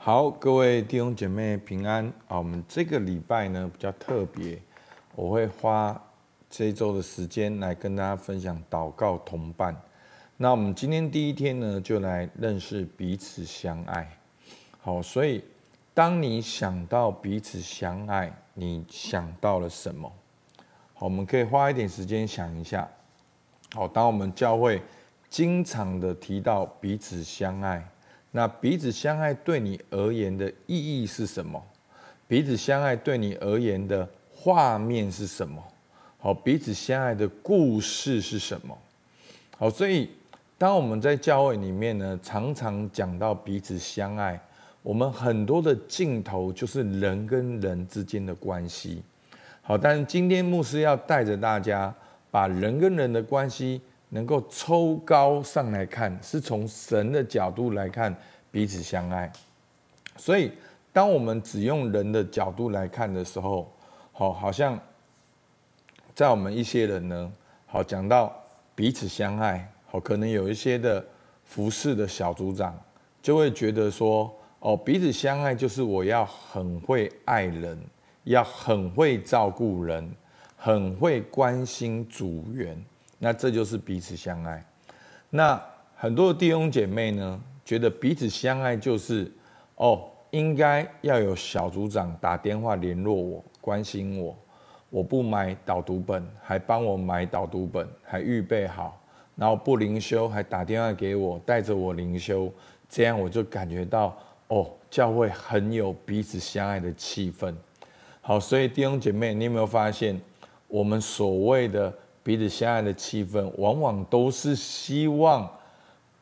好，各位弟兄姐妹平安啊！我们这个礼拜呢比较特别，我会花这一周的时间来跟大家分享祷告同伴。那我们今天第一天呢，就来认识彼此相爱。好，所以当你想到彼此相爱，你想到了什么？好，我们可以花一点时间想一下。好，当我们教会经常的提到彼此相爱。那彼此相爱对你而言的意义是什么？彼此相爱对你而言的画面是什么？好，彼此相爱的故事是什么？好，所以当我们在教会里面呢，常常讲到彼此相爱，我们很多的镜头就是人跟人之间的关系。好，但是今天牧师要带着大家把人跟人的关系。能够抽高上来看，是从神的角度来看彼此相爱。所以，当我们只用人的角度来看的时候，好，好像在我们一些人呢，好讲到彼此相爱，好，可能有一些的服侍的小组长就会觉得说，哦，彼此相爱就是我要很会爱人，要很会照顾人，很会关心组员。那这就是彼此相爱。那很多弟兄姐妹呢，觉得彼此相爱就是，哦，应该要有小组长打电话联络我，关心我。我不买导读本，还帮我买导读本，还预备好，然后不灵修，还打电话给我，带着我灵修。这样我就感觉到，哦，教会很有彼此相爱的气氛。好，所以弟兄姐妹，你有没有发现，我们所谓的？彼此相爱的气氛，往往都是希望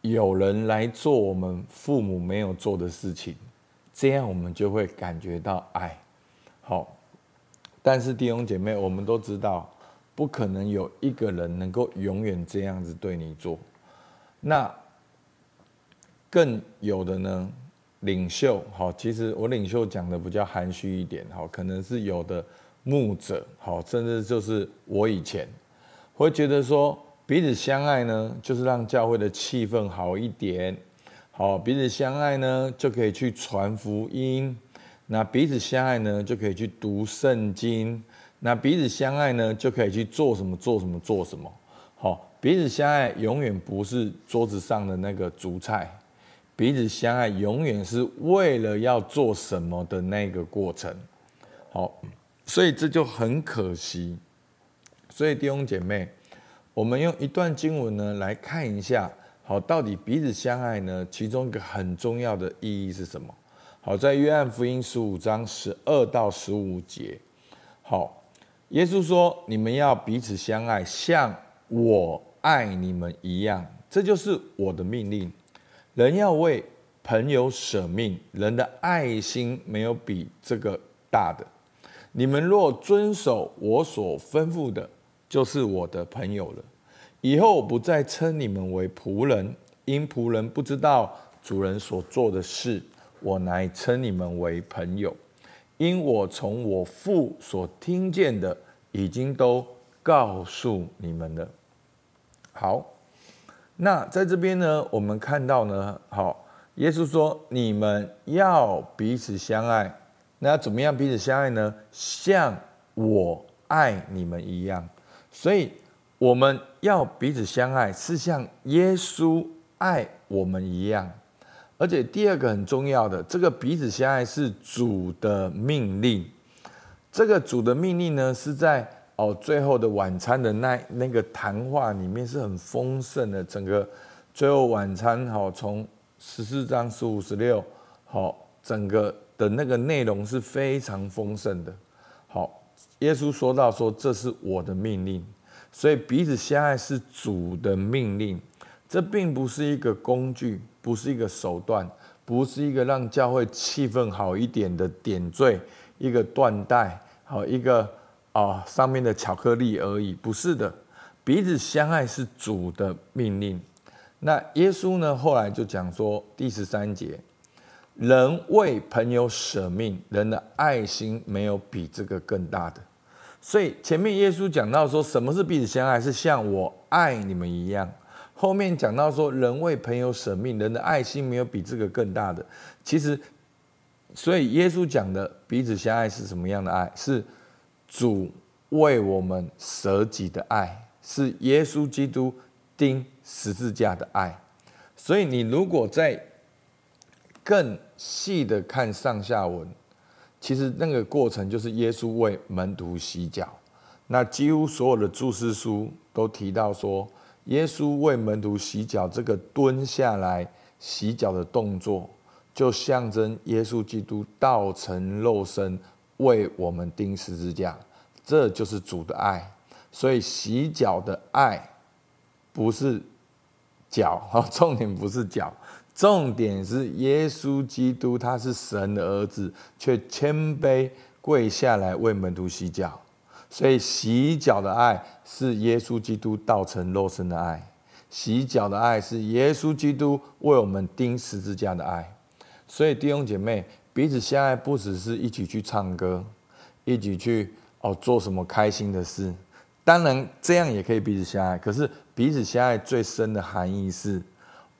有人来做我们父母没有做的事情，这样我们就会感觉到爱。好，但是弟兄姐妹，我们都知道，不可能有一个人能够永远这样子对你做。那更有的呢，领袖，好，其实我领袖讲的比较含蓄一点，好，可能是有的牧者，好，甚至就是我以前。会觉得说彼此相爱呢，就是让教会的气氛好一点。好，彼此相爱呢，就可以去传福音。那彼此相爱呢，就可以去读圣经。那彼此相爱呢，就可以去做什么做什么做什么。好，彼此相爱永远不是桌子上的那个主菜，彼此相爱永远是为了要做什么的那个过程。好，所以这就很可惜。所以弟兄姐妹，我们用一段经文呢来看一下，好，到底彼此相爱呢？其中一个很重要的意义是什么？好，在约翰福音十五章十二到十五节，好，耶稣说：“你们要彼此相爱，像我爱你们一样，这就是我的命令。人要为朋友舍命，人的爱心没有比这个大的。你们若遵守我所吩咐的。”就是我的朋友了。以后我不再称你们为仆人，因仆人不知道主人所做的事。我乃称你们为朋友，因我从我父所听见的，已经都告诉你们了。好，那在这边呢，我们看到呢，好，耶稣说你们要彼此相爱。那怎么样彼此相爱呢？像我爱你们一样。所以我们要彼此相爱，是像耶稣爱我们一样。而且第二个很重要的，这个彼此相爱是主的命令。这个主的命令呢，是在哦最后的晚餐的那那个谈话里面是很丰盛的。整个最后晚餐好，从十四章十五十六好，整个的那个内容是非常丰盛的。好。耶稣说到说，这是我的命令，所以彼此相爱是主的命令。这并不是一个工具，不是一个手段，不是一个让教会气氛好一点的点缀，一个缎带，好一个啊、上面的巧克力而已。不是的，彼此相爱是主的命令。那耶稣呢？后来就讲说第十三节。人为朋友舍命，人的爱心没有比这个更大的。所以前面耶稣讲到说，什么是彼此相爱？是像我爱你们一样。后面讲到说，人为朋友舍命，人的爱心没有比这个更大的。其实所以耶稣讲的彼此相爱是什么样的爱？是主为我们舍己的爱，是耶稣基督钉十字架的爱。所以你如果在更细的看上下文，其实那个过程就是耶稣为门徒洗脚。那几乎所有的注释书都提到说，耶稣为门徒洗脚，这个蹲下来洗脚的动作，就象征耶稣基督道成肉身为我们钉十字架，这就是主的爱。所以洗脚的爱不是脚，重点不是脚，重点是耶稣基督他是神的儿子，却谦卑跪下来为门徒洗脚。所以洗脚的爱是耶稣基督道成肉身的爱，洗脚的爱是耶稣基督为我们钉十字架的爱。所以弟兄姐妹彼此相爱，不只是一起去唱歌，一起去哦做什么开心的事。当然这样也可以彼此相爱，可是彼此相爱最深的含义是，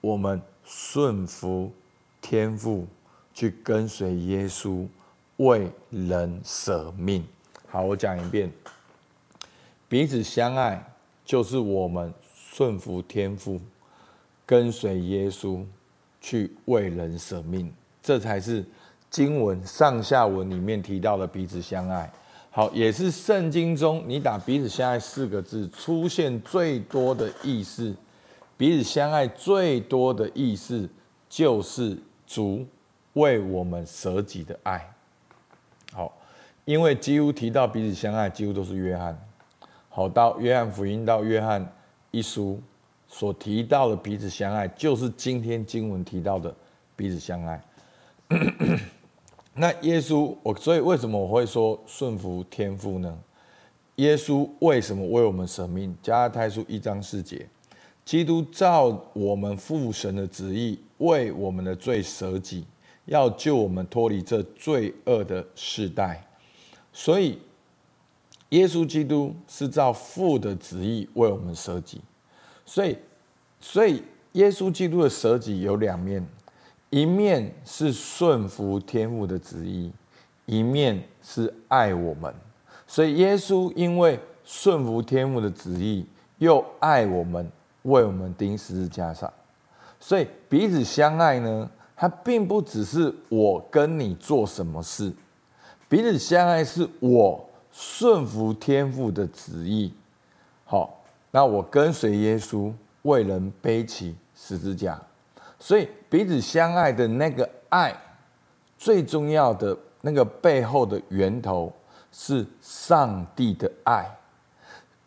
我们顺服天父，去跟随耶稣，为人舍命。好，我讲一遍，彼此相爱就是我们顺服天父，跟随耶稣去为人舍命，这才是经文上下文里面提到的彼此相爱。好，也是圣经中你打“彼此相爱”四个字出现最多的意思。彼此相爱最多的意思就是主为我们舍己的爱。好。因为几乎提到彼此相爱，几乎都是约翰。好，到约翰福音到约翰一书所提到的彼此相爱，就是今天经文提到的彼此相爱。那耶稣，我所以为什么我会说顺服天父呢？耶稣为什么为我们舍命？加拉太书一章四节，基督照我们父神的旨意，为我们的罪舍己，要救我们脱离这罪恶的世代。所以，耶稣基督是照父的旨意为我们舍己。所以，所以耶稣基督的舍己有两面，一面是顺服天父的旨意，一面是爱我们。所以，耶稣因为顺服天父的旨意，又爱我们，为我们钉十字架上。所以，彼此相爱呢，它并不只是我跟你做什么事。彼此相爱是我顺服天父的旨意，好，那我跟随耶稣为人背起十字架，所以彼此相爱的那个爱，最重要的那个背后的源头是上帝的爱，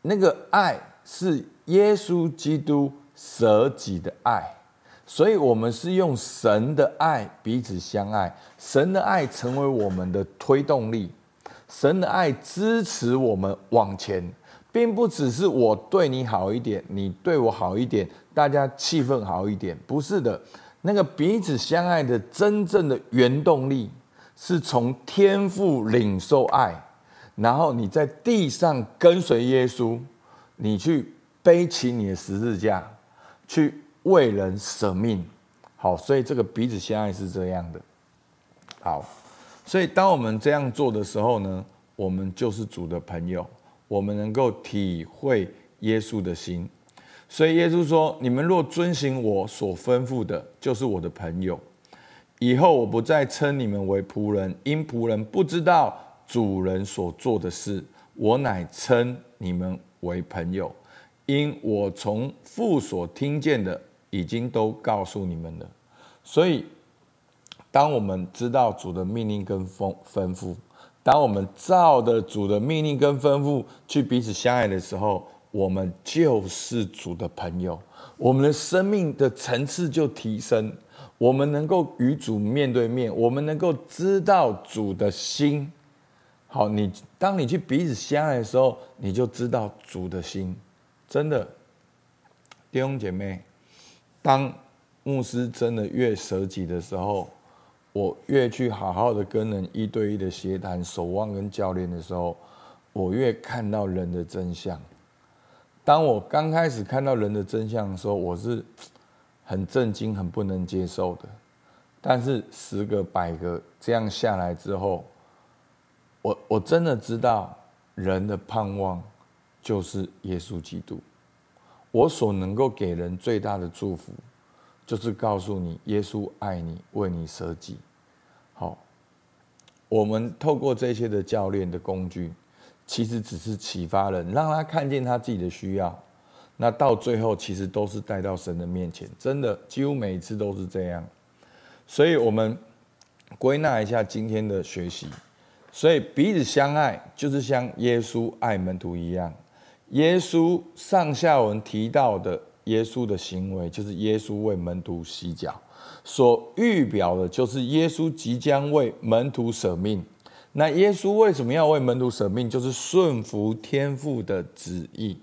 那个爱是耶稣基督舍己的爱。所以，我们是用神的爱彼此相爱，神的爱成为我们的推动力，神的爱支持我们往前，并不只是我对你好一点，你对我好一点，大家气氛好一点，不是的。那个彼此相爱的真正的原动力，是从天父领受爱，然后你在地上跟随耶稣，你去背起你的十字架，去。为人舍命，好，所以这个彼此相爱是这样的。好，所以当我们这样做的时候呢，我们就是主的朋友，我们能够体会耶稣的心。所以耶稣说：“你们若遵行我所吩咐的，就是我的朋友。以后我不再称你们为仆人，因仆人不知道主人所做的事；我乃称你们为朋友，因我从父所听见的。”已经都告诉你们了，所以当我们知道主的命令跟吩吩咐，当我们照着主的命令跟吩咐去彼此相爱的时候，我们就是主的朋友，我们的生命的层次就提升，我们能够与主面对面，我们能够知道主的心。好，你当你去彼此相爱的时候，你就知道主的心，真的，弟兄姐妹。当牧师真的越舍己的时候，我越去好好的跟人一对一的协谈、守望跟教练的时候，我越看到人的真相。当我刚开始看到人的真相的时候，我是很震惊、很不能接受的。但是十个百个这样下来之后，我我真的知道人的盼望就是耶稣基督。我所能够给人最大的祝福，就是告诉你，耶稣爱你，为你舍己。好，我们透过这些的教练的工具，其实只是启发人，让他看见他自己的需要。那到最后，其实都是带到神的面前，真的几乎每一次都是这样。所以，我们归纳一下今天的学习。所以，彼此相爱，就是像耶稣爱门徒一样。耶稣上下文提到的耶稣的行为，就是耶稣为门徒洗脚，所预表的，就是耶稣即将为门徒舍命。那耶稣为什么要为门徒舍命？就是顺服天父的旨意。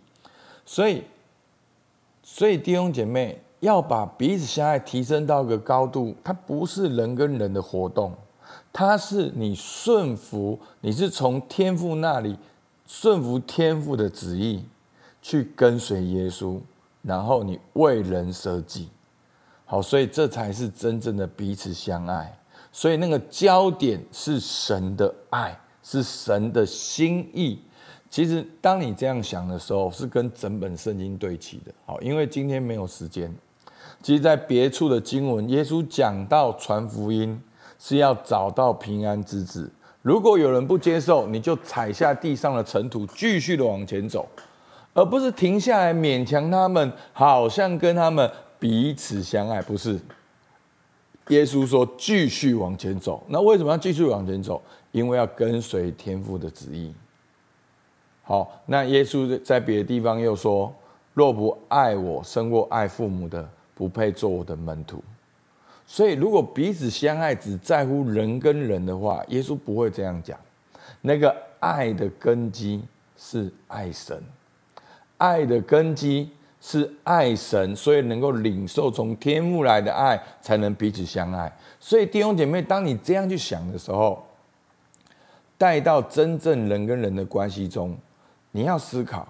所以，所以弟兄姐妹要把彼此相爱提升到一个高度，它不是人跟人的活动，它是你顺服，你是从天父那里。顺服天父的旨意，去跟随耶稣，然后你为人舍己，好，所以这才是真正的彼此相爱。所以那个焦点是神的爱，是神的心意。其实当你这样想的时候，是跟整本圣经对齐的。好，因为今天没有时间。其实，在别处的经文，耶稣讲到传福音是要找到平安之子。如果有人不接受，你就踩下地上的尘土，继续的往前走，而不是停下来勉强他们，好像跟他们彼此相爱。不是，耶稣说继续往前走。那为什么要继续往前走？因为要跟随天父的旨意。好，那耶稣在别的地方又说：若不爱我胜过爱父母的，不配做我的门徒。所以，如果彼此相爱只在乎人跟人的话，耶稣不会这样讲。那个爱的根基是爱神，爱的根基是爱神，所以能够领受从天父来的爱，才能彼此相爱。所以，弟兄姐妹，当你这样去想的时候，带到真正人跟人的关系中，你要思考：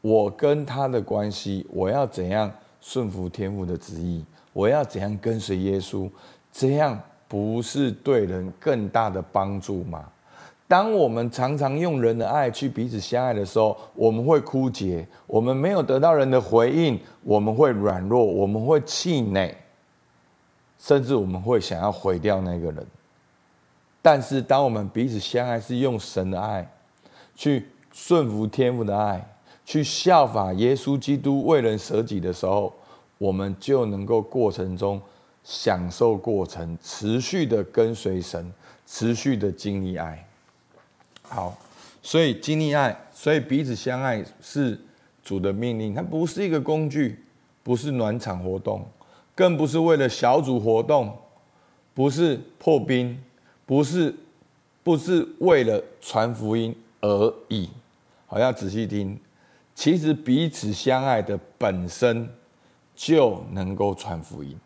我跟他的关系，我要怎样顺服天父的旨意？我要怎样跟随耶稣？这样不是对人更大的帮助吗？当我们常常用人的爱去彼此相爱的时候，我们会枯竭，我们没有得到人的回应，我们会软弱，我们会气馁，甚至我们会想要毁掉那个人。但是，当我们彼此相爱，是用神的爱去顺服天父的爱，去效法耶稣基督为人舍己的时候。我们就能够过程中享受过程，持续的跟随神，持续的经历爱。好，所以经历爱，所以彼此相爱是主的命令，它不是一个工具，不是暖场活动，更不是为了小组活动，不是破冰，不是不是为了传福音而已。好，要仔细听，其实彼此相爱的本身。就能够传福音。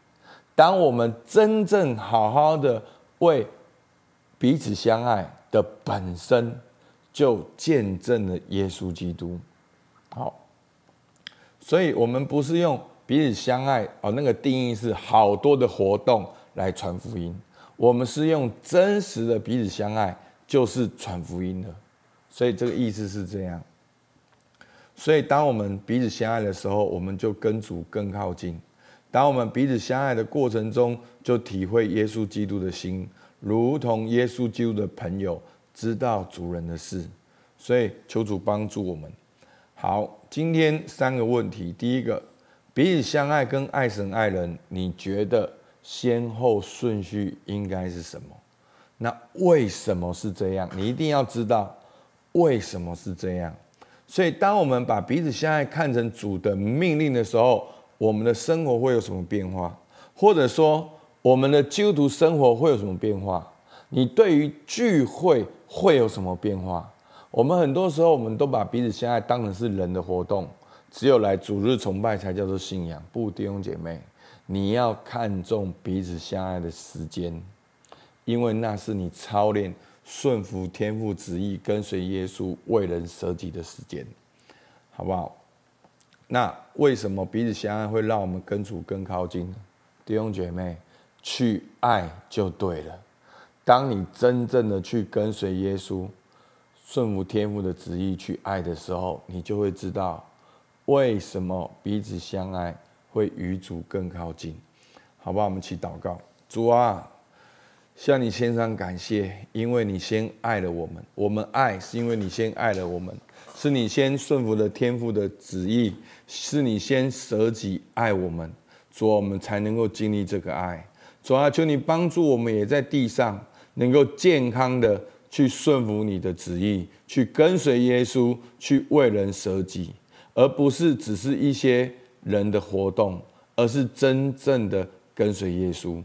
当我们真正好好的为彼此相爱的本身，就见证了耶稣基督。好，所以我们不是用彼此相爱哦，那个定义是好多的活动来传福音。我们是用真实的彼此相爱，就是传福音的。所以这个意思是这样。所以，当我们彼此相爱的时候，我们就跟主更靠近。当我们彼此相爱的过程中，就体会耶稣基督的心，如同耶稣基督的朋友知道主人的事。所以，求主帮助我们。好，今天三个问题：第一个，彼此相爱跟爱神爱人，你觉得先后顺序应该是什么？那为什么是这样？你一定要知道为什么是这样。所以，当我们把彼此相爱看成主的命令的时候，我们的生活会有什么变化？或者说，我们的基督徒生活会有什么变化？你对于聚会会有什么变化？我们很多时候，我们都把彼此相爱当成是人的活动，只有来主日崇拜才叫做信仰。不，弟兄姐妹，你要看重彼此相爱的时间，因为那是你操练。顺服天父旨意，跟随耶稣为人舍己的时间，好不好？那为什么彼此相爱会让我们跟主更靠近呢？弟兄姐妹，去爱就对了。当你真正的去跟随耶稣，顺服天父的旨意去爱的时候，你就会知道为什么彼此相爱会与主更靠近。好吧，我们一起祷告。主啊，向你献上感谢，因为你先爱了我们。我们爱是因为你先爱了我们，是你先顺服了天父的旨意，是你先舍己爱我们，主，我们才能够经历这个爱。主啊，求你帮助我们，也在地上能够健康的去顺服你的旨意，去跟随耶稣，去为人舍己，而不是只是一些人的活动，而是真正的跟随耶稣。